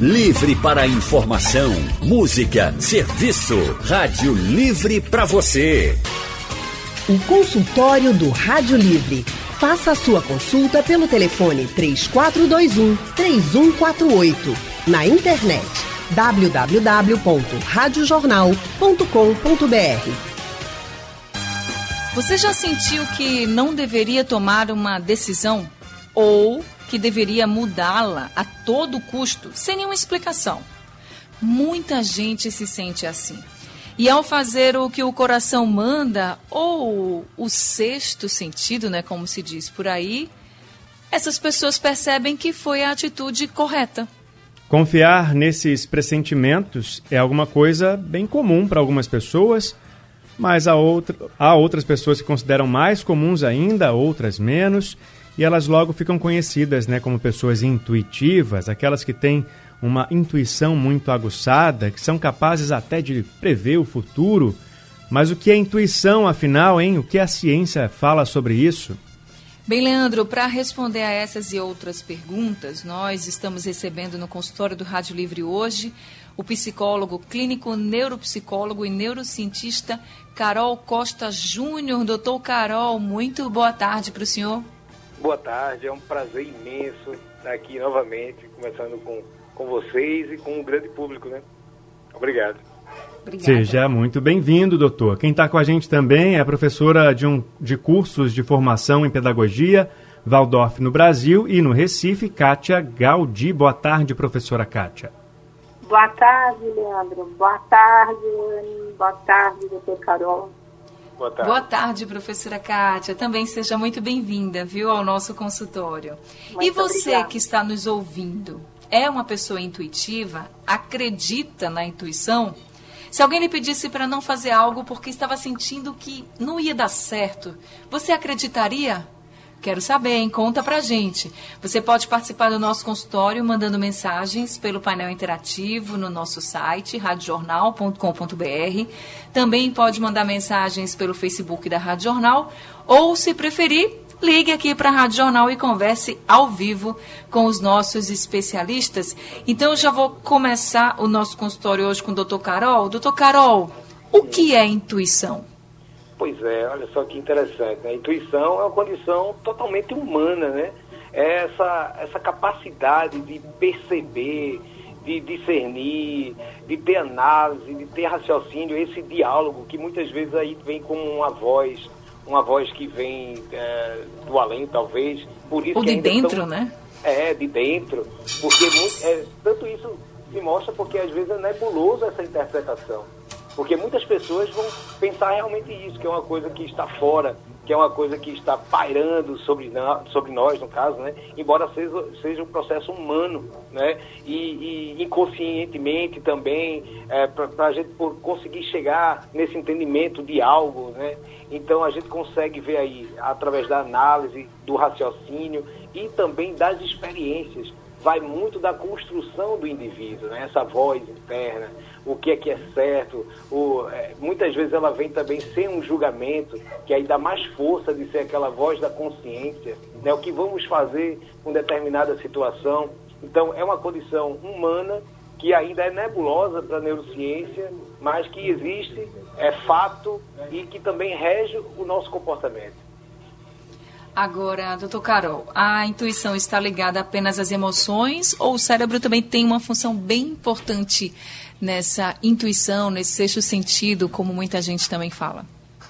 Livre para informação, música, serviço. Rádio Livre para você. O consultório do Rádio Livre. Faça a sua consulta pelo telefone 3421 3148. Na internet www.radiojornal.com.br. Você já sentiu que não deveria tomar uma decisão ou que deveria mudá-la a todo custo, sem nenhuma explicação? Muita gente se sente assim. E ao fazer o que o coração manda, ou o sexto sentido, né, como se diz por aí, essas pessoas percebem que foi a atitude correta. Confiar nesses pressentimentos é alguma coisa bem comum para algumas pessoas, mas há, outra, há outras pessoas que consideram mais comuns ainda, outras menos, e elas logo ficam conhecidas né, como pessoas intuitivas, aquelas que têm uma intuição muito aguçada, que são capazes até de prever o futuro. Mas o que é intuição, afinal, hein? O que a ciência fala sobre isso? Bem, Leandro, para responder a essas e outras perguntas, nós estamos recebendo no consultório do Rádio Livre hoje o psicólogo clínico, neuropsicólogo e neurocientista Carol Costa Júnior. Doutor Carol, muito boa tarde para o senhor. Boa tarde, é um prazer imenso estar aqui novamente, conversando com com vocês e com o grande público, né? Obrigado. Obrigada. Seja muito bem-vindo, doutor. Quem está com a gente também é a professora de, um, de cursos de formação em pedagogia, Waldorf no Brasil e no Recife, Kátia Gaudi. Boa tarde, professora Kátia. Boa tarde, Leandro. Boa tarde, Anne. Boa tarde, doutor Carol. Boa tarde. Boa tarde, professora Kátia. Também seja muito bem-vinda, viu, ao nosso consultório. Muito e você obrigada. que está nos ouvindo, é uma pessoa intuitiva, acredita na intuição, se alguém lhe pedisse para não fazer algo porque estava sentindo que não ia dar certo, você acreditaria? Quero saber, hein? Conta pra gente. Você pode participar do nosso consultório mandando mensagens pelo painel interativo no nosso site, radiojornal.com.br. Também pode mandar mensagens pelo Facebook da Rádio Jornal ou, se preferir, ligue aqui para a Rádio Jornal e converse ao vivo com os nossos especialistas. Então, eu já vou começar o nosso consultório hoje com o doutor Carol. Doutor Carol, o que é intuição? Pois é, olha só que interessante. Né? A intuição é uma condição totalmente humana, né? É essa, essa capacidade de perceber, de discernir, de ter análise, de ter raciocínio, esse diálogo que muitas vezes aí vem como uma voz uma voz que vem é, do além, talvez. Por isso Ou de dentro, né? É, de dentro. Porque muito, é, tanto isso se mostra porque às vezes é nebuloso essa interpretação. Porque muitas pessoas vão pensar realmente isso, que é uma coisa que está fora, que é uma coisa que está pairando sobre, sobre nós, no caso, né? embora seja, seja um processo humano, né? e, e inconscientemente também, é, para a gente conseguir chegar nesse entendimento de algo. Né? Então a gente consegue ver aí, através da análise, do raciocínio e também das experiências vai muito da construção do indivíduo, né? essa voz interna, o que é que é certo. O, é, muitas vezes ela vem também sem um julgamento, que aí dá mais força de ser aquela voz da consciência, né? o que vamos fazer com determinada situação. Então, é uma condição humana que ainda é nebulosa para a neurociência, mas que existe, é fato e que também rege o nosso comportamento. Agora, doutor Carol, a intuição está ligada apenas às emoções ou o cérebro também tem uma função bem importante nessa intuição, nesse sexto sentido, como muita gente também fala?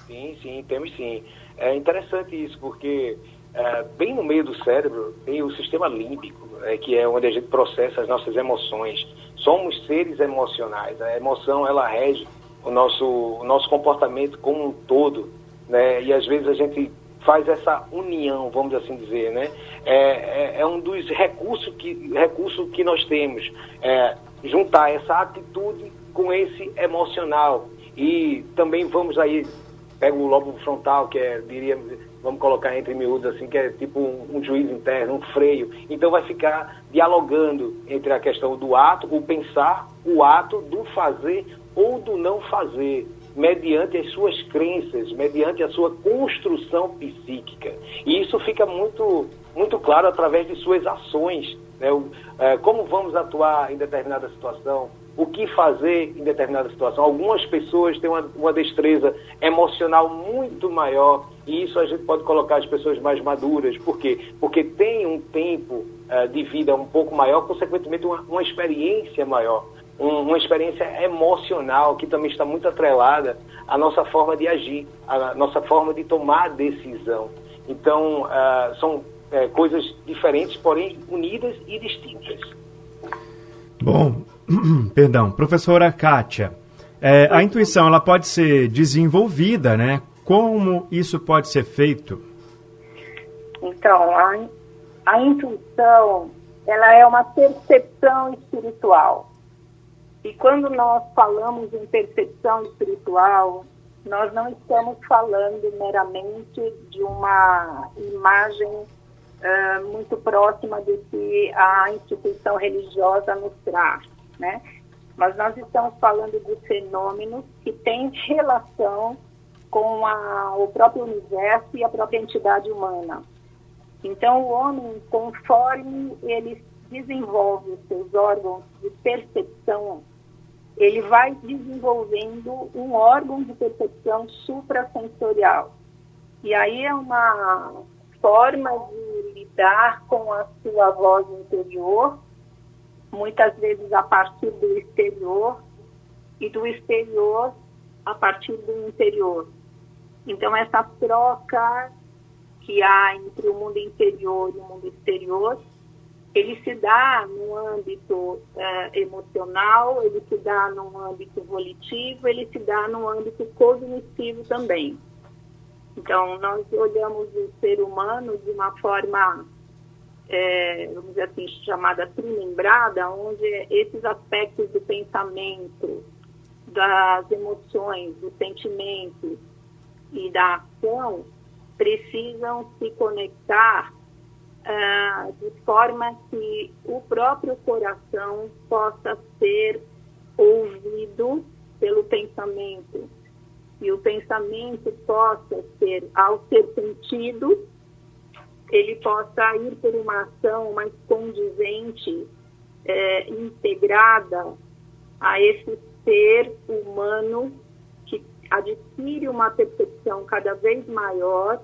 Sim, sim, temos sim. É interessante isso, porque é, bem no meio do cérebro tem o sistema límbico, é, que é onde a gente processa as nossas emoções. Somos seres emocionais. A emoção, ela rege o nosso, o nosso comportamento como um todo. Né? E às vezes a gente faz essa união, vamos assim dizer, né? É, é, é um dos recursos que, recursos que nós temos, é, juntar essa atitude com esse emocional. E também vamos aí, pega o lobo frontal, que é, diríamos, vamos colocar entre miúdos assim, que é tipo um, um juiz interno, um freio. Então vai ficar dialogando entre a questão do ato, o pensar, o ato do fazer ou do não fazer mediante as suas crenças, mediante a sua construção psíquica. E isso fica muito, muito claro através de suas ações. né? o, é, como vamos atuar em determinada situação, o que fazer em determinada situação. Algumas pessoas têm uma, uma destreza emocional muito maior e isso a gente pode colocar as pessoas mais maduras. Por quê? Porque tem um tempo uh, de vida um pouco maior, consequentemente uma, uma experiência maior. Um, uma experiência emocional que também está muito atrelada à nossa forma de agir, à nossa forma de tomar decisão. Então, uh, são uh, coisas diferentes, porém unidas e distintas. Bom, perdão, professora Kátia, é, a intuição ela pode ser desenvolvida, né? Como isso pode ser feito? Então, a, a intuição ela é uma percepção espiritual. E quando nós falamos em percepção espiritual, nós não estamos falando meramente de uma imagem uh, muito próxima do que a instituição religiosa nos traz né? Mas nós estamos falando de fenômenos que têm relação com a, o próprio universo e a própria entidade humana. Então, o homem, conforme ele desenvolve os seus órgãos de percepção, ele vai desenvolvendo um órgão de percepção suprasensorial. E aí é uma forma de lidar com a sua voz interior muitas vezes a partir do exterior e do exterior a partir do interior. Então, essa troca que há entre o mundo interior e o mundo exterior, ele se dá no âmbito eh, emocional, ele se dá no âmbito volitivo, ele se dá no âmbito cognitivo também. Então, nós olhamos o ser humano de uma forma é, vamos dizer assim, chamada trimembrada, onde esses aspectos do pensamento, das emoções, dos sentimentos e da ação precisam se conectar uh, de forma que o próprio coração possa ser ouvido pelo pensamento. E o pensamento possa ser, ao ser sentido, ele possa ir por uma ação mais condizente, é, integrada a esse ser humano que adquire uma percepção cada vez maior,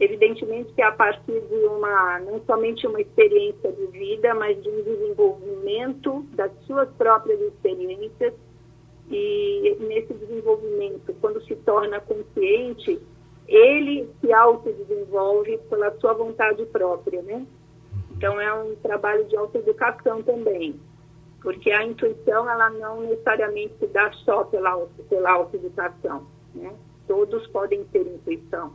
evidentemente que a partir de uma, não somente uma experiência de vida, mas de um desenvolvimento das suas próprias experiências, e nesse desenvolvimento, quando se torna consciente, ele se autodesenvolve pela sua vontade própria, né? Então é um trabalho de autoeducação também, porque a intuição ela não necessariamente se dá só pela, pela autoeducação, né? Todos podem ter intuição.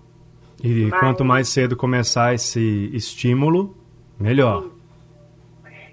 E mas... quanto mais cedo começar esse estímulo, melhor.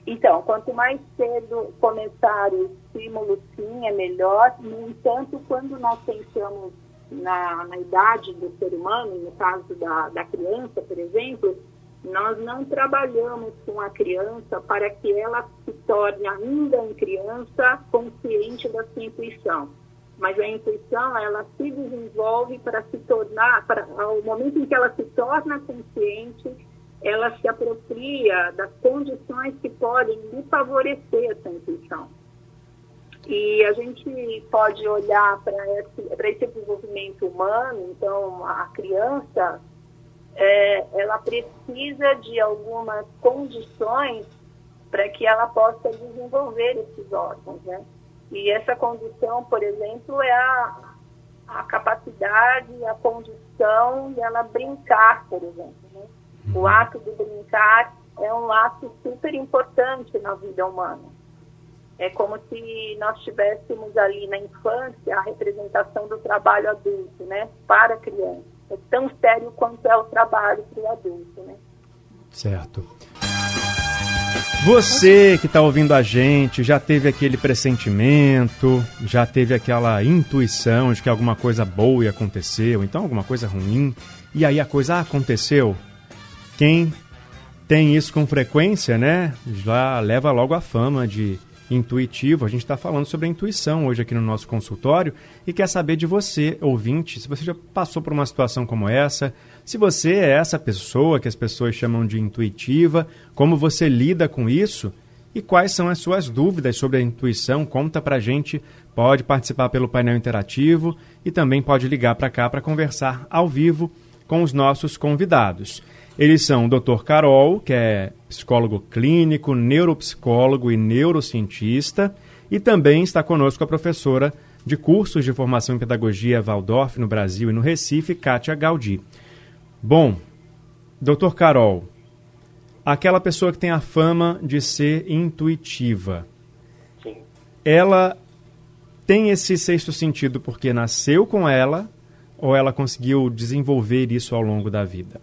Então, quanto mais cedo começar o estímulo, sim, é melhor. No entanto, quando nós pensamos na, na idade do ser humano, no caso da, da criança, por exemplo, nós não trabalhamos com a criança para que ela se torne ainda em criança consciente da sua intuição. Mas a intuição, ela se desenvolve para se tornar, para, ao momento em que ela se torna consciente, ela se apropria das condições que podem lhe favorecer essa intuição. E a gente pode olhar para esse, esse desenvolvimento humano, então a criança, é, ela precisa de algumas condições para que ela possa desenvolver esses órgãos, né? E essa condição, por exemplo, é a, a capacidade, a condição de ela brincar, por exemplo. Né? O uhum. ato de brincar é um ato super importante na vida humana. É como se nós tivéssemos ali na infância a representação do trabalho adulto, né, para a criança. É tão sério quanto é o trabalho para o adulto, né? Certo. Você que está ouvindo a gente já teve aquele pressentimento, já teve aquela intuição de que alguma coisa boa ia acontecer, ou então alguma coisa ruim, e aí a coisa aconteceu. Quem tem isso com frequência, né, já leva logo a fama de intuitivo. A gente está falando sobre a intuição hoje aqui no nosso consultório e quer saber de você, ouvinte, se você já passou por uma situação como essa, se você é essa pessoa que as pessoas chamam de intuitiva, como você lida com isso e quais são as suas dúvidas sobre a intuição. Conta pra gente, pode participar pelo painel interativo e também pode ligar para cá para conversar ao vivo com os nossos convidados. Eles são o Dr. Carol, que é psicólogo clínico, neuropsicólogo e neurocientista, e também está conosco a professora de cursos de formação em pedagogia Waldorf no Brasil e no Recife, Kátia Gaudi. Bom, Dr. Carol, aquela pessoa que tem a fama de ser intuitiva, Sim. ela tem esse sexto sentido porque nasceu com ela ou ela conseguiu desenvolver isso ao longo da vida?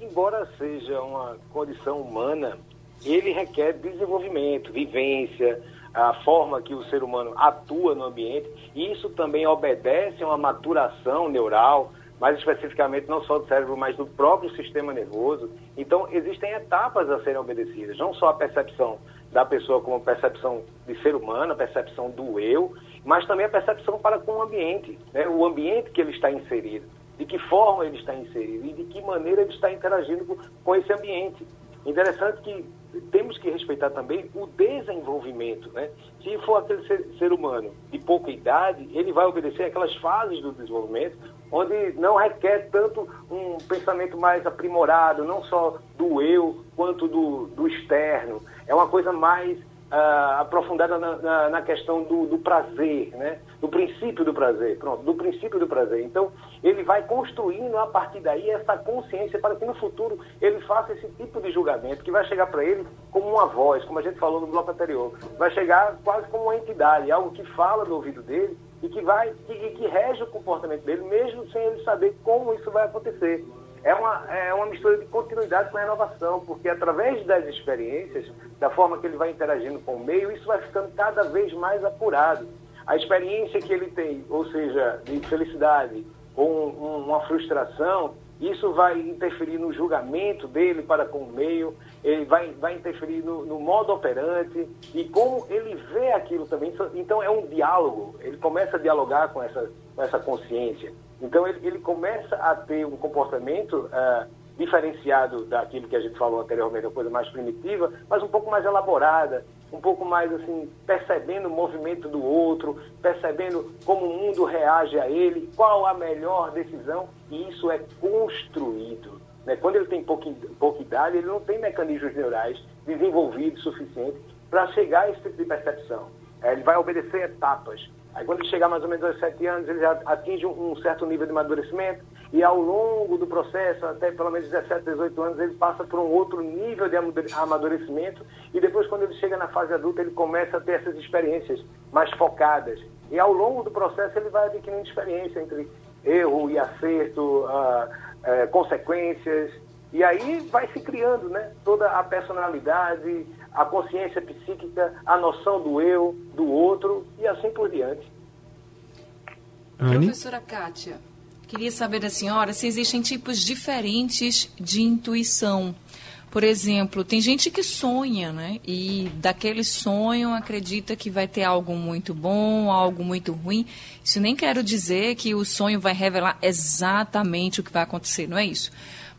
embora seja uma condição humana, ele requer desenvolvimento, vivência, a forma que o ser humano atua no ambiente, e isso também obedece a uma maturação neural, mais especificamente não só do cérebro, mas do próprio sistema nervoso. Então, existem etapas a serem obedecidas, não só a percepção da pessoa como percepção de ser humano, a percepção do eu, mas também a percepção para com o ambiente, né? o ambiente que ele está inserido de que forma ele está inserido e de que maneira ele está interagindo com, com esse ambiente. Interessante que temos que respeitar também o desenvolvimento. Né? Se for aquele ser, ser, humano de pouca idade, ele vai obedecer aquelas fases do desenvolvimento onde não requer tanto um pensamento mais aprimorado, não só do eu quanto do, do externo. É uma coisa mais uh, aprofundada na, na, na questão do, do, prazer, né? do princípio do prazer, pronto, do princípio do prazer. Então, ele vai construindo a partir daí essa consciência para que no futuro ele faça esse tipo de julgamento que vai chegar para ele como uma voz, como a gente falou no bloco anterior, vai chegar quase como uma entidade, algo que fala no ouvido dele e que vai e que rege o comportamento dele, mesmo sem ele saber como isso vai acontecer é uma, é uma mistura de continuidade com renovação, porque através das experiências, da forma que ele vai interagindo com o meio, isso vai ficando cada vez mais apurado. A experiência que ele tem, ou seja, de felicidade ou um, uma frustração, isso vai interferir no julgamento dele para com o meio, ele vai, vai interferir no, no modo operante e como ele vê aquilo também. Então é um diálogo, ele começa a dialogar com essa, com essa consciência. Então ele, ele começa a ter um comportamento uh, diferenciado daquilo que a gente falou anteriormente, uma coisa mais primitiva, mas um pouco mais elaborada, um pouco mais assim, percebendo o movimento do outro, percebendo como o mundo reage a ele, qual a melhor decisão, e isso é construído. Né? Quando ele tem pouca, pouca idade, ele não tem mecanismos neurais desenvolvidos suficientes para chegar a esse tipo de percepção. É, ele vai obedecer etapas. Aí quando ele chegar mais ou menos aos 7 anos, ele já atinge um, certo nível de amadurecimento e ao longo do processo, até pelo menos 17, 18 anos, ele passa por um outro nível de amadurecimento e depois quando ele chega na fase adulta, ele começa a ter essas experiências mais focadas. E ao longo do processo ele vai adquirindo experiência entre erro e acerto, uh, uh, consequências, e aí vai se criando né, toda a personalidade, a consciência psíquica, a noção do eu, do outro e assim por diante. Professora Kátia, queria saber da senhora se existem tipos diferentes de intuição. Por exemplo, tem gente que sonha, né? E daquele sonho acredita que vai ter algo muito bom, algo muito ruim. Isso nem quero dizer que o sonho vai revelar exatamente o que vai acontecer, não é isso?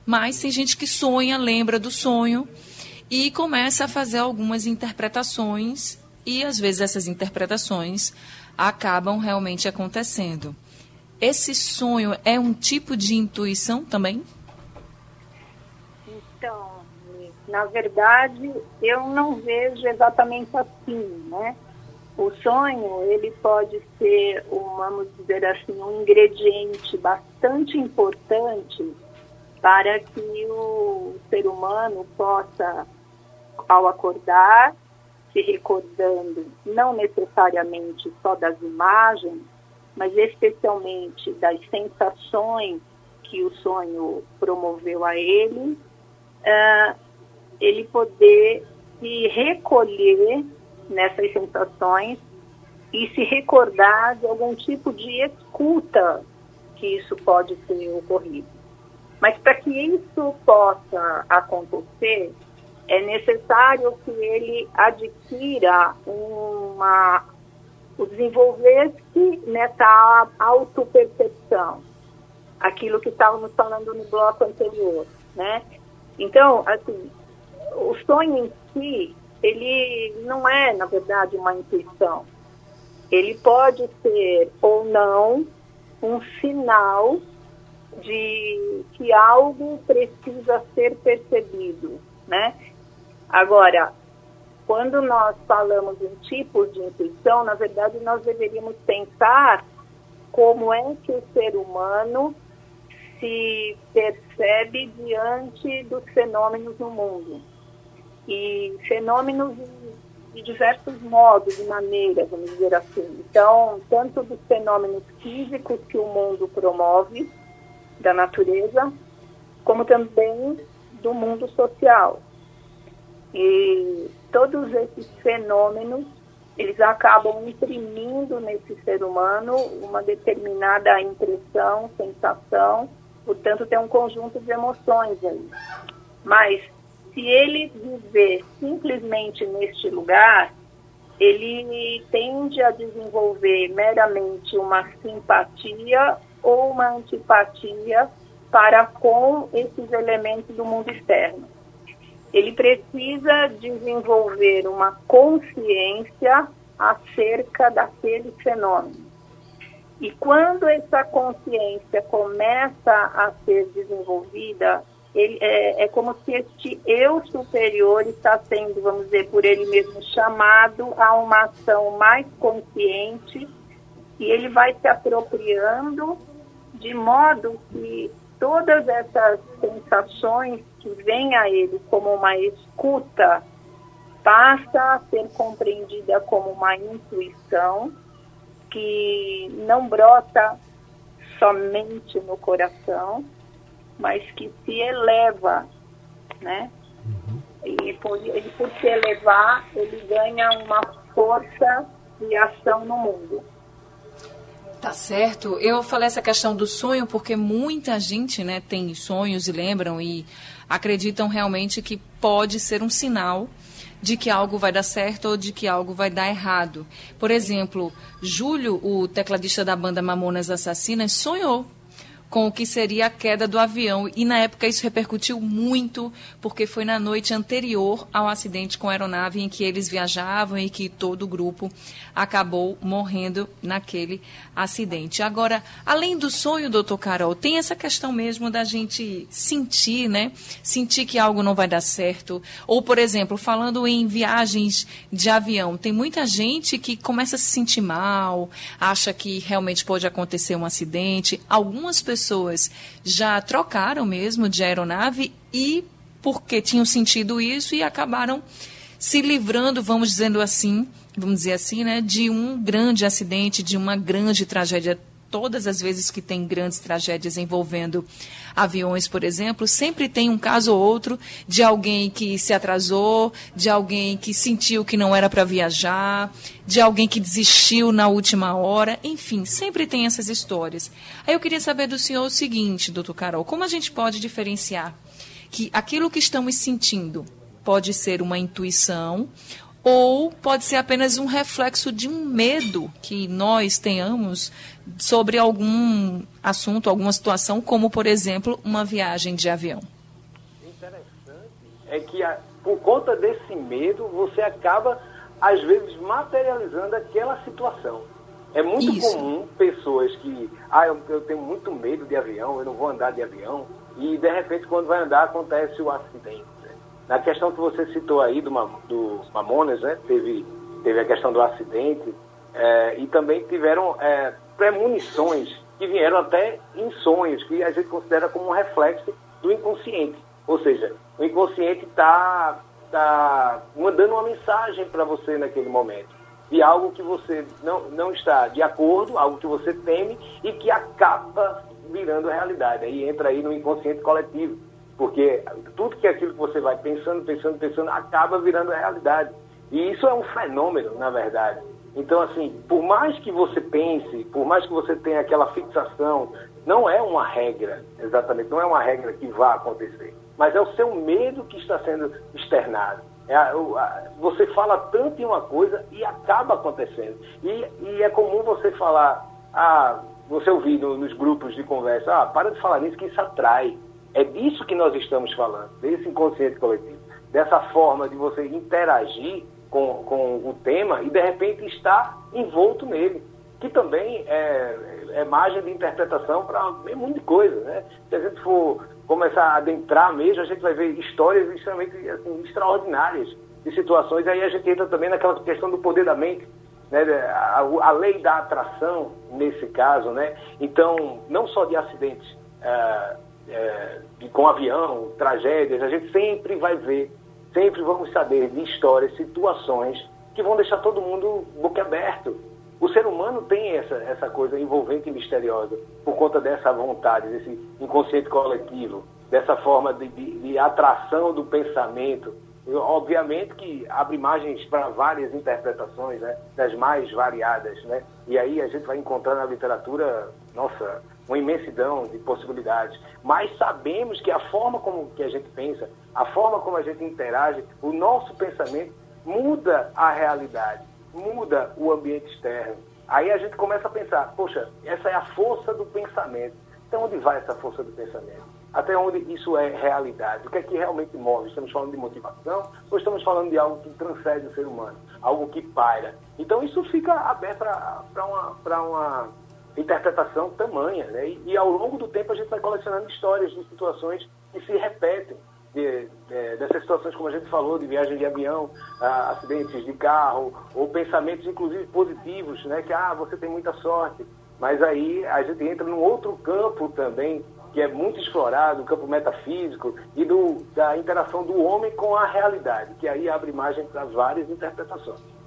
Mas tem gente que sonha, lembra do sonho e começa a fazer algumas interpretações e às vezes essas interpretações acabam realmente acontecendo. Esse sonho é um tipo de intuição também? Então, na verdade, eu não vejo exatamente assim, né? O sonho, ele pode ser, um, vamos dizer assim, um ingrediente bastante importante para que o ser humano possa ao acordar, se recordando não necessariamente só das imagens, mas especialmente das sensações que o sonho promoveu a ele, uh, ele poder se recolher nessas sensações e se recordar de algum tipo de escuta que isso pode ter ocorrido. Mas para que isso possa acontecer, é necessário que ele adquira uma o desenvolver-se nessa autopercepção, aquilo que estávamos falando no bloco anterior, né? Então, assim, o sonho em si, ele não é, na verdade, uma intuição. Ele pode ser ou não um sinal de que algo precisa ser percebido, né? Agora, quando nós falamos em tipos de intuição, na verdade nós deveríamos pensar como é que o ser humano se percebe diante dos fenômenos no mundo. E fenômenos de diversos modos e maneiras, vamos dizer assim. Então, tanto dos fenômenos físicos que o mundo promove, da natureza, como também do mundo social. E todos esses fenômenos, eles acabam imprimindo nesse ser humano uma determinada impressão, sensação, portanto tem um conjunto de emoções aí. Mas se ele viver simplesmente neste lugar, ele tende a desenvolver meramente uma simpatia ou uma antipatia para com esses elementos do mundo externo. Ele precisa desenvolver uma consciência acerca daquele fenômeno. E quando essa consciência começa a ser desenvolvida, ele, é, é, como se este eu superior está sendo, vamos dizer, por ele mesmo chamado a uma ação mais consciente e ele vai se apropriando de modo que todas essas sensações que vêm a ele como uma escuta passa a ser compreendida como uma intuição que não brota somente no coração, mas que se eleva, né? E por, e por se elevar, ele ganha uma força de ação no mundo. Tá certo. Eu falei essa questão do sonho porque muita gente, né, tem sonhos e lembram e acreditam realmente que pode ser um sinal de que algo vai dar certo ou de que algo vai dar errado. Por exemplo, Júlio, o tecladista da banda Mamonas Assassinas, sonhou com o que seria a queda do avião. E na época isso repercutiu muito, porque foi na noite anterior ao acidente com a aeronave em que eles viajavam e que todo o grupo acabou morrendo naquele acidente. Agora, além do sonho, doutor Carol, tem essa questão mesmo da gente sentir, né? Sentir que algo não vai dar certo. Ou, por exemplo, falando em viagens de avião, tem muita gente que começa a se sentir mal, acha que realmente pode acontecer um acidente. Algumas pessoas pessoas já trocaram mesmo de aeronave e porque tinham sentido isso e acabaram se livrando, vamos dizendo assim, vamos dizer assim, né, de um grande acidente, de uma grande tragédia todas as vezes que tem grandes tragédias envolvendo aviões, por exemplo, sempre tem um caso ou outro de alguém que se atrasou, de alguém que sentiu que não era para viajar, de alguém que desistiu na última hora, enfim, sempre tem essas histórias. Aí eu queria saber do senhor o seguinte, doutor Carol, como a gente pode diferenciar que aquilo que estamos sentindo pode ser uma intuição ou pode ser apenas um reflexo de um medo que nós tenhamos sobre algum assunto, alguma situação, como, por exemplo, uma viagem de avião. Interessante é que, por conta desse medo, você acaba, às vezes, materializando aquela situação. É muito Isso. comum pessoas que, ah, eu, eu tenho muito medo de avião, eu não vou andar de avião, e de repente, quando vai andar, acontece o acidente. Na questão que você citou aí do, do Mamonas, né? Teve, teve a questão do acidente é, e também tiveram é, premonições que vieram até em sonhos, que a gente considera como um reflexo do inconsciente. Ou seja, o inconsciente está tá mandando uma mensagem para você naquele momento de algo que você não, não está de acordo, algo que você teme e que acaba virando realidade. Aí entra aí no inconsciente coletivo porque tudo que é aquilo que você vai pensando, pensando, pensando, acaba virando realidade. E isso é um fenômeno, na verdade. Então, assim, por mais que você pense, por mais que você tenha aquela fixação, não é uma regra, exatamente, não é uma regra que vá acontecer. mas é o seu medo que está sendo externado. É a, a, você fala tanto em uma coisa e acaba acontecendo. E, e é comum você falar, ah, você ouvir no, nos grupos de conversa, ah, para de falar nisso que isso atrai. É disso que nós estamos falando, desse inconsciente coletivo. Dessa forma de você interagir com, com o tema e de repente estar envolto nele. Que também é, é margem de interpretação para um monte de coisa. Né? Se a gente for começar a adentrar mesmo, a gente vai ver histórias extremamente assim, extraordinárias de situações. Aí a gente entra também naquela questão do poder da mente, né? a, a lei da atração, nesse caso. Né? Então, não só de acidentes é, é, com avião, tragédias, a gente sempre vai ver sempre vamos saber de histórias, situações que vão deixar todo mundo boquiaberto. O ser humano tem essa, essa coisa envolvente e misteriosa por conta dessa vontade, desse inconsciente coletivo, dessa forma de, de, de atração do pensamento. Obviamente que abre imagens para várias interpretações, né? das mais variadas. Né? E aí a gente vai encontrar na literatura, nossa, uma imensidão de possibilidades. Mas sabemos que a forma como que a gente pensa, a forma como a gente interage, o nosso pensamento muda a realidade, muda o ambiente externo. Aí a gente começa a pensar, poxa, essa é a força do pensamento. Então onde vai essa força do pensamento? Até onde isso é realidade? O que é que realmente move? Estamos falando de motivação ou estamos falando de algo que transcende o ser humano? Algo que paira? Então isso fica aberto para uma, uma interpretação tamanha. Né? E, e, ao longo do tempo a gente vai colecionando histórias de situações que se repetem. De, de, dessas situações, como a gente falou, de viagem de avião, ah, acidentes de carro, ou pensamentos, inclusive, positivos, né? que ah, você tem muita sorte. Mas aí a gente entra num outro campo também, que é muito explorado, o campo metafísico, e do, da interação do homem com a realidade, que aí abre margem para várias interpretações.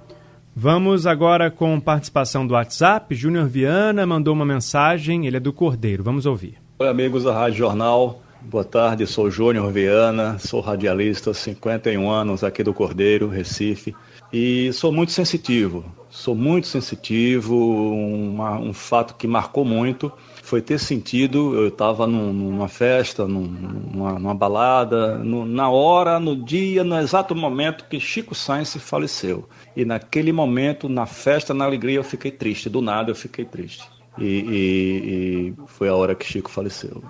Vamos agora com participação do WhatsApp. Júnior Viana mandou uma mensagem, ele é do Cordeiro. Vamos ouvir. Oi, amigos da Rádio Jornal. Boa tarde, sou Júnior Viana, sou radialista, 51 anos aqui do Cordeiro, Recife. E sou muito sensitivo, sou muito sensitivo. Uma, um fato que marcou muito foi ter sentido, eu estava num, numa festa, num, numa, numa, balada, no, na hora, no dia, no exato momento que Chico Sainz faleceu. E naquele momento, na festa, na alegria, eu fiquei triste. Do nada eu fiquei triste. E, e, e foi a hora que Chico faleceu.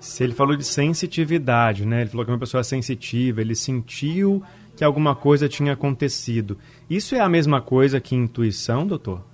Se ele falou de sensitividade, né? Ele falou que uma pessoa sensitiva, ele sentiu que alguma coisa tinha acontecido. Isso é a mesma coisa que intuição, doutor?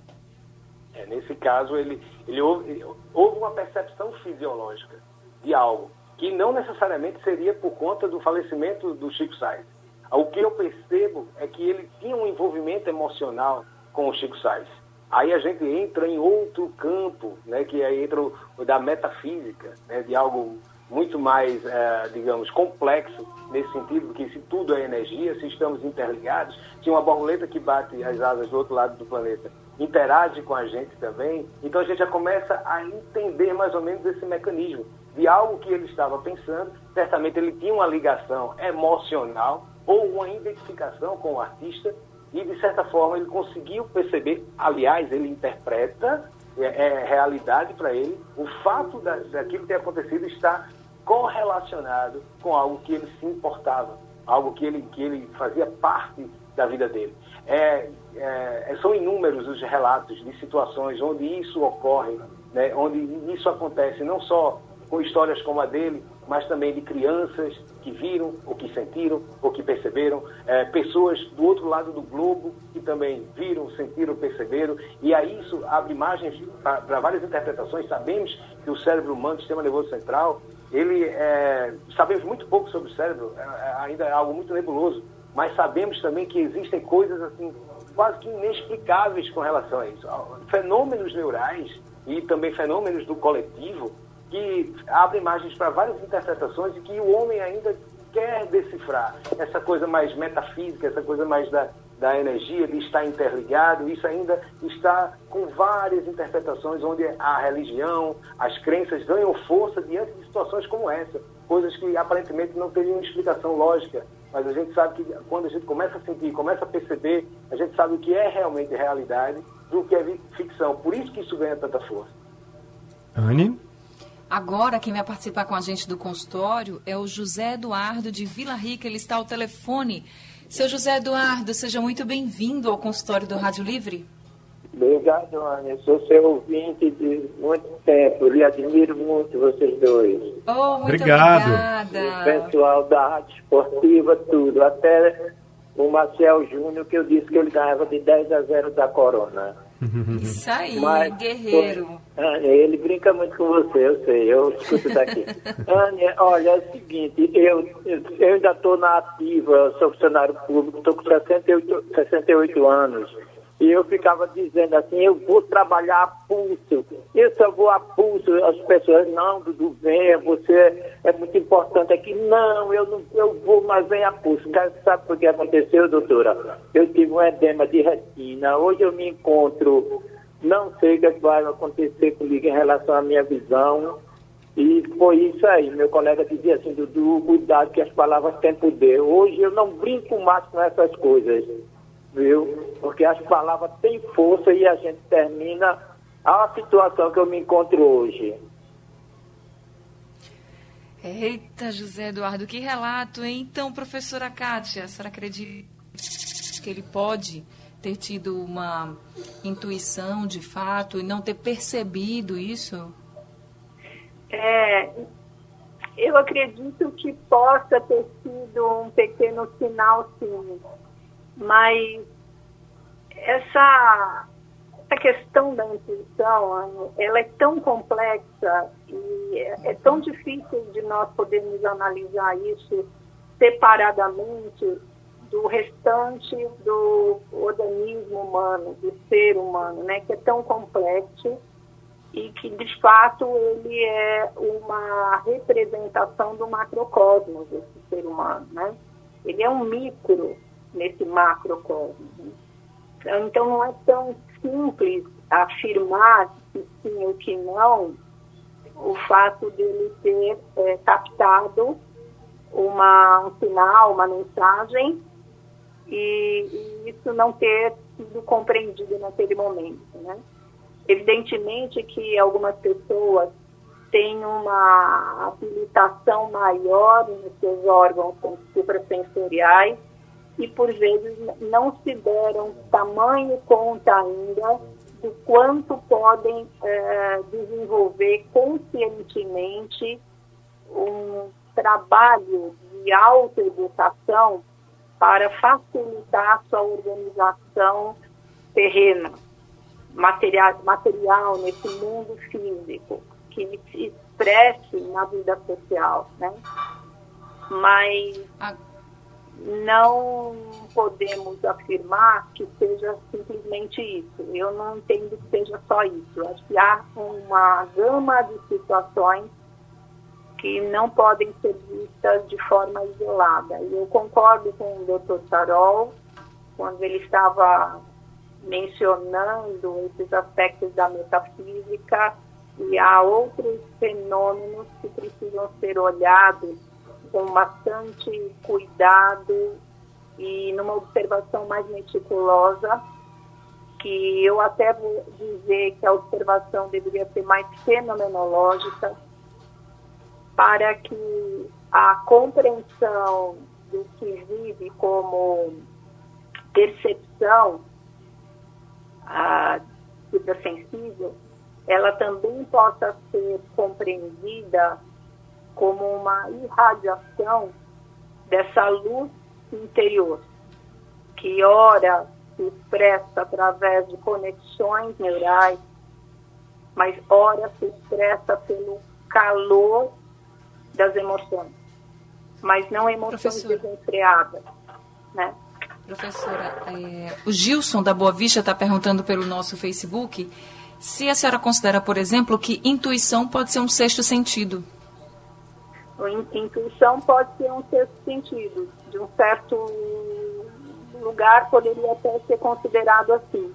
Nesse caso, ele, ele houve, houve uma percepção fisiológica de algo que não necessariamente seria por conta do falecimento do Chico Sainz. O que eu percebo é que ele tinha um envolvimento emocional com o Chico Sainz. Aí a gente entra em outro campo, né, que aí entra o, da metafísica, né, de algo muito mais, é, digamos, complexo, nesse sentido que se tudo é energia, se estamos interligados, se uma borboleta que bate as asas do outro lado do planeta interage com a gente também, então a gente já começa a entender mais ou menos esse mecanismo de algo que ele estava pensando, certamente ele tinha uma ligação emocional ou uma identificação com o artista. E, de certa forma, ele conseguiu perceber, aliás, ele interpreta, é, é realidade para ele, o fato da, daquilo ter acontecido está correlacionado com algo que ele se importava, algo que ele, que ele fazia parte da vida dele. É, é, são inúmeros os relatos de situações onde isso ocorre, né, onde isso acontece, não só com histórias como a dele, mas também de crianças que viram, ou que sentiram, ou que perceberam, é, pessoas do outro lado do globo que também viram, sentiram, perceberam, e aí isso abre imagens para várias interpretações. Sabemos que o cérebro humano, o sistema nervoso central, ele é, sabemos muito pouco sobre o cérebro, é, é, ainda é algo muito nebuloso, mas sabemos também que existem coisas assim quase que inexplicáveis com relação a isso. Fenômenos neurais e também fenômenos do coletivo que abre imagens para várias interpretações e que o homem ainda quer decifrar. Essa coisa mais metafísica, essa coisa mais da, da energia, de estar interligado, isso ainda está com várias interpretações onde a religião, as crenças ganham força diante de situações como essa, coisas que aparentemente não teriam explicação lógica, mas a gente sabe que quando a gente começa a sentir, começa a perceber, a gente sabe o que é realmente realidade do que é ficção. Por isso que isso ganha tanta força. Anne? Agora, quem vai participar com a gente do consultório é o José Eduardo de Vila Rica. Ele está ao telefone. Seu José Eduardo, seja muito bem-vindo ao consultório do Rádio Livre. Obrigado, Ana. sou seu ouvinte de muito tempo. Lhe admiro muito vocês dois. Oh, muito Obrigado. obrigada. O pessoal da Rádio Esportiva, tudo. Até o Marcel Júnior, que eu disse que ele ganhava de 10 a 0 da Corona. Isso aí, Mas, guerreiro. Ania, ele brinca muito com você, eu sei, eu escuto daqui. Ania, olha, é o seguinte, eu, eu ainda estou na ativa, sou funcionário público, estou com 68, 68 anos. E eu ficava dizendo assim, eu vou trabalhar a pulso, eu só vou a pulso. As pessoas, não, Dudu, venha, você é muito importante aqui. Não, eu não eu vou, mas venha a pulso. Sabe o que aconteceu, doutora? Eu tive um edema de retina. Hoje eu me encontro, não sei o que vai acontecer comigo em relação à minha visão. E foi isso aí. Meu colega dizia assim, Dudu, cuidado que as palavras têm poder. Hoje eu não brinco mais com essas coisas viu? Porque as palavras têm força e a gente termina a situação que eu me encontro hoje. Eita, José Eduardo, que relato, hein? Então, professora Kátia, a senhora acredita que ele pode ter tido uma intuição de fato e não ter percebido isso? É, eu acredito que possa ter sido um pequeno sinal, sim. Mas essa, essa questão da intuição, ela é tão complexa e é, é tão difícil de nós podermos analisar isso separadamente do restante do organismo humano, do ser humano, né, que é tão complexo e que de fato ele é uma representação do macrocosmos desse ser humano, né? Ele é um micro nesse macrocosmos. Né? Então não é tão simples afirmar que sim ou que não o fato dele ter é, captado uma, um sinal, uma mensagem e, e, isso não ter sido compreendido naquele momento, né? Evidentemente que algumas pessoas têm uma habilitação maior nos seus órgãos suprasensoriais e por vezes não se deram tamanho conta ainda do quanto podem é, desenvolver conscientemente um trabalho de autoeducação para facilitar sua organização terrena, material, material nesse mundo físico, que se expresse na vida social, né? Mas não podemos afirmar que seja simplesmente isso. Eu não entendo que seja só isso. Acho que há uma gama de situações que não podem ser vistas de forma isolada. E eu concordo com o Dr. Tarol quando ele estava mencionando esses aspectos da metafísica e há outros fenômenos que precisam ser olhados com bastante cuidado e numa observação mais meticulosa, que eu até vou dizer que a observação deveria ser mais fenomenológica, para que a compreensão do que vive como percepção a sensível, ela também possa ser compreendida como uma irradiação dessa luz interior, que ora se expressa através de conexões neurais, mas ora se expressa pelo calor das emoções, mas não emoções Professora. desenfreadas, né? Professora, é, o Gilson da Boa Vista está perguntando pelo nosso Facebook se a senhora considera, por exemplo, que intuição pode ser um sexto sentido. Intuição pode ser um sexto sentido. De um certo lugar poderia até ser considerado assim.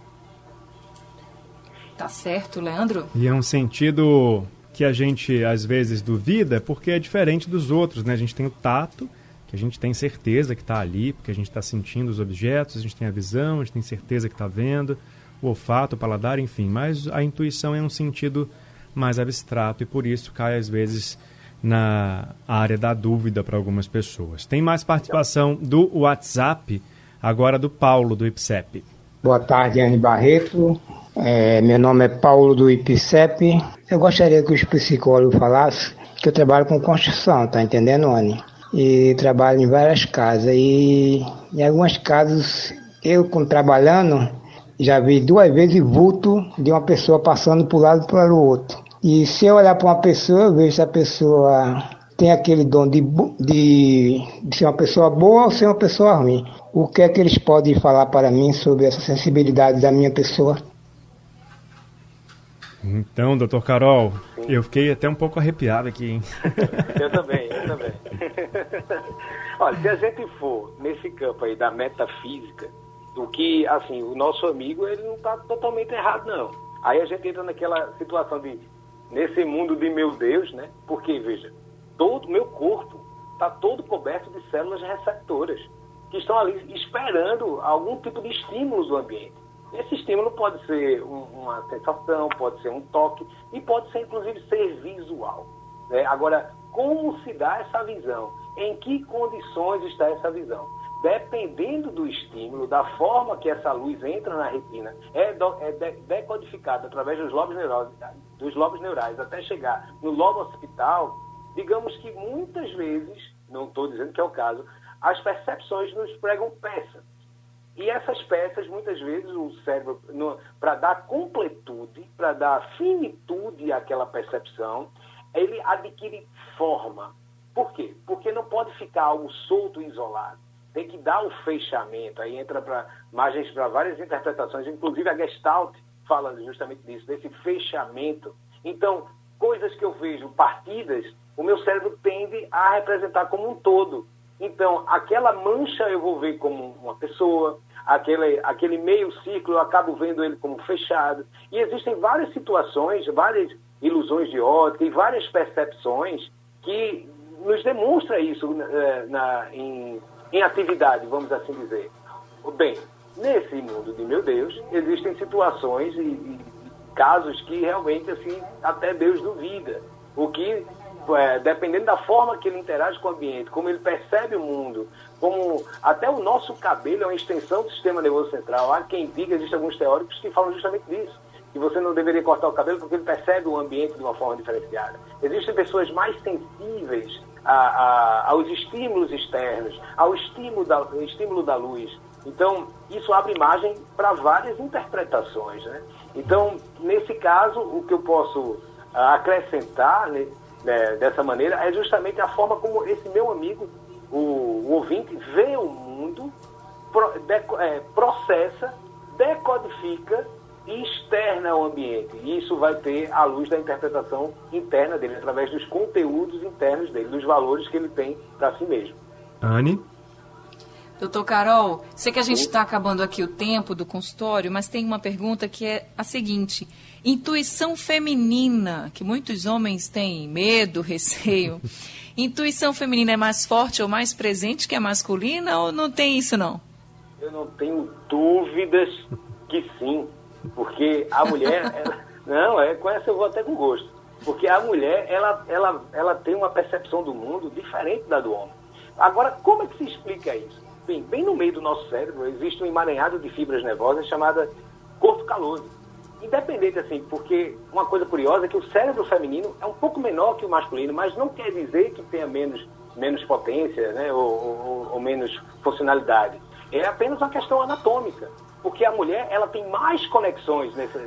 Tá certo, Leandro? E é um sentido que a gente às vezes duvida porque é diferente dos outros, né? A gente tem o tato, que a gente tem certeza que está ali, porque a gente está sentindo os objetos, a gente tem a visão, a gente tem certeza que está vendo, o olfato, o paladar, enfim. Mas a intuição é um sentido mais abstrato e por isso cai às vezes na área da dúvida para algumas pessoas. Tem mais participação do WhatsApp, agora do Paulo, do IPSEP. Boa tarde, Anne Barreto. É, meu nome é Paulo do IPSEP. Eu gostaria que os psicólogos falassem que eu trabalho com construção, tá entendendo, Anne? E trabalho em várias casas. E em algumas casas, eu, como trabalhando, já vi duas vezes vulto de uma pessoa passando para um lado para o outro. E se eu olhar para uma pessoa, eu vejo se a pessoa tem aquele dom de, de, de, ser uma pessoa boa ou ser uma pessoa ruim. O que é que eles podem falar para mim sobre essa sensibilidade da minha pessoa? Então, doutor Carol, Sim. eu fiquei até um pouco arrepiado aqui, hein? eu também, eu também. Olha, se a gente for nesse campo aí da metafísica, o que, assim, o nosso amigo, ele não está totalmente errado, não. Aí a gente entra naquela situação de nesse mundo de meu Deus, né? Porque, veja, todo o meu corpo está todo coberto de células receptoras que estão ali esperando algum tipo de estímulo do ambiente. Esse estímulo pode ser um, uma sensação, pode ser um toque e pode ser, inclusive, ser visual. Né? Agora, como se dá essa visão? Em que condições está essa visão? Dependendo do estímulo, da forma que essa luz entra na retina, é, do, é de, decodificada através dos lobos, neurais, dos lobos neurais até chegar no lobo occipital, digamos que muitas vezes, não estou dizendo que é o caso, as percepções nos pregam peças. E essas peças, muitas vezes, o cérebro, para dar completude, para dar finitude àquela percepção, ele adquire forma. Por quê? Porque não pode ficar algo solto e isolado tem que dar um fechamento. Aí entra para margens para várias interpretações, inclusive a Gestalt fala justamente disso, desse fechamento. Então, coisas que eu vejo partidas, o meu cérebro tende a representar como um todo. Então, aquela mancha eu vou ver como uma pessoa, aquele, aquele meio ciclo eu acabo vendo ele como fechado. E existem várias situações, várias ilusões de ótica e várias percepções que nos demonstra isso eh, na, em em atividade, vamos assim dizer. Bem, nesse mundo de meu Deus, existem situações e, e casos que realmente, assim, até Deus duvida. O que, é, dependendo da forma que ele interage com o ambiente, como ele percebe o mundo, como até o nosso cabelo é uma extensão do sistema nervoso central. Há quem diga, existem alguns teóricos que falam justamente disso que você não deveria cortar o cabelo porque ele percebe o ambiente de uma forma diferenciada. Existem pessoas mais sensíveis a, a, aos estímulos externos, ao estímulo da, estímulo da luz. Então, isso abre margem para várias interpretações. Né? Então, nesse caso, o que eu posso ah, acrescentar né, né, dessa maneira é justamente a forma como esse meu amigo, o, o ouvinte, vê o mundo, pro, de, é, processa, decodifica externa ao ambiente. E isso vai ter à luz da interpretação interna dele, através dos conteúdos internos dele, dos valores que ele tem para si mesmo. Anne? Doutor Carol, sei que a gente está acabando aqui o tempo do consultório, mas tem uma pergunta que é a seguinte: intuição feminina, que muitos homens têm medo, receio. Intuição feminina é mais forte ou mais presente que a masculina ou não tem isso não? Eu não tenho dúvidas que sim. Porque a mulher, ela, não, é, com essa eu vou até com gosto. Porque a mulher, ela, ela, ela tem uma percepção do mundo diferente da do homem. Agora, como é que se explica isso? Bem, bem no meio do nosso cérebro existe um emaranhado de fibras nervosas chamada corpo caloso. Independente assim, porque uma coisa curiosa é que o cérebro feminino é um pouco menor que o masculino, mas não quer dizer que tenha menos, menos potência né, ou, ou, ou menos funcionalidade. É apenas uma questão anatômica porque a mulher ela tem mais conexões nesse,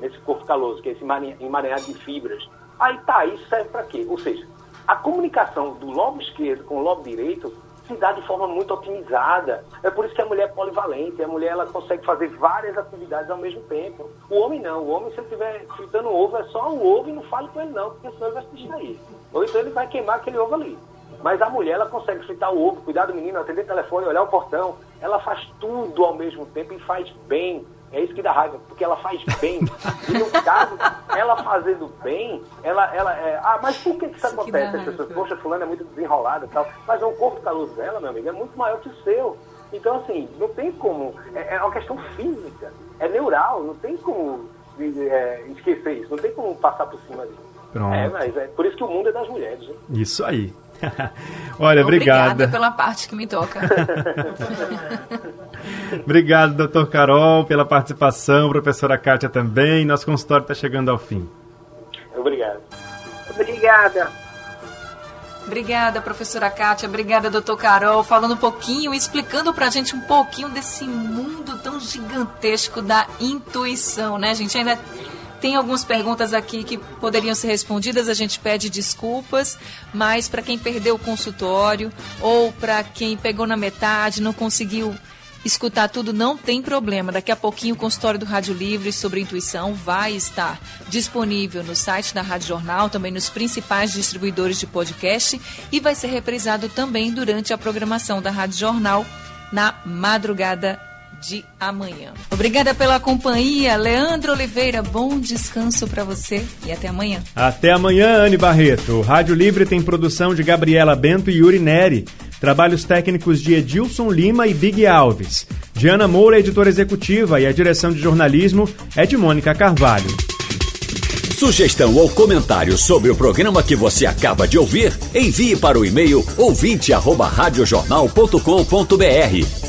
nesse corpo caloso, que é esse emaranhado de fibras. Aí tá, isso serve para quê? Ou seja, a comunicação do lobo esquerdo com o lobo direito se dá de forma muito otimizada. É por isso que a mulher é polivalente, a mulher ela consegue fazer várias atividades ao mesmo tempo. O homem não, o homem se ele estiver fritando ovo é só o ovo e não fale com ele não, porque senão ele vai se distrair. Ou então ele vai queimar aquele ovo ali. Mas a mulher, ela consegue fritar o ovo, cuidar do menino, atender o telefone, olhar o portão. Ela faz tudo ao mesmo tempo e faz bem. É isso que dá raiva, porque ela faz bem. E no caso, ela fazendo bem, ela, ela é. Ah, mas por que, que isso, isso acontece? As pessoas, poxa, fulano é muito desenrolada e tal. Mas o corpo caloso dela, meu amigo, é muito maior que o seu. Então, assim, não tem como. É, é uma questão física, é neural, não tem como é, esquecer isso. Não tem como passar por cima disso. Pronto. É, mas é por isso que o mundo é das mulheres. Né? Isso aí. Olha, obrigada. Obrigada pela parte que me toca. Obrigado, doutor Carol, pela participação, professora Kátia também. Nosso consultório está chegando ao fim. Obrigado. Obrigada. Obrigada, professora Kátia. Obrigada, doutor Carol. Falando um pouquinho, explicando pra gente um pouquinho desse mundo tão gigantesco da intuição, né, gente? Ainda tem algumas perguntas aqui que poderiam ser respondidas, a gente pede desculpas, mas para quem perdeu o consultório ou para quem pegou na metade, não conseguiu escutar tudo, não tem problema. Daqui a pouquinho o consultório do Rádio Livre sobre intuição vai estar disponível no site da Rádio Jornal, também nos principais distribuidores de podcast e vai ser reprisado também durante a programação da Rádio Jornal na madrugada de amanhã. Obrigada pela companhia, Leandro Oliveira. Bom descanso para você e até amanhã. Até amanhã, Anne Barreto. O Rádio Livre tem produção de Gabriela Bento e Yuri Neri. Trabalhos técnicos de Edilson Lima e Big Alves. Diana Moura, editora executiva, e a direção de jornalismo é de Mônica Carvalho. Sugestão ou comentário sobre o programa que você acaba de ouvir, envie para o e-mail ouvinte@radiojornal.com.br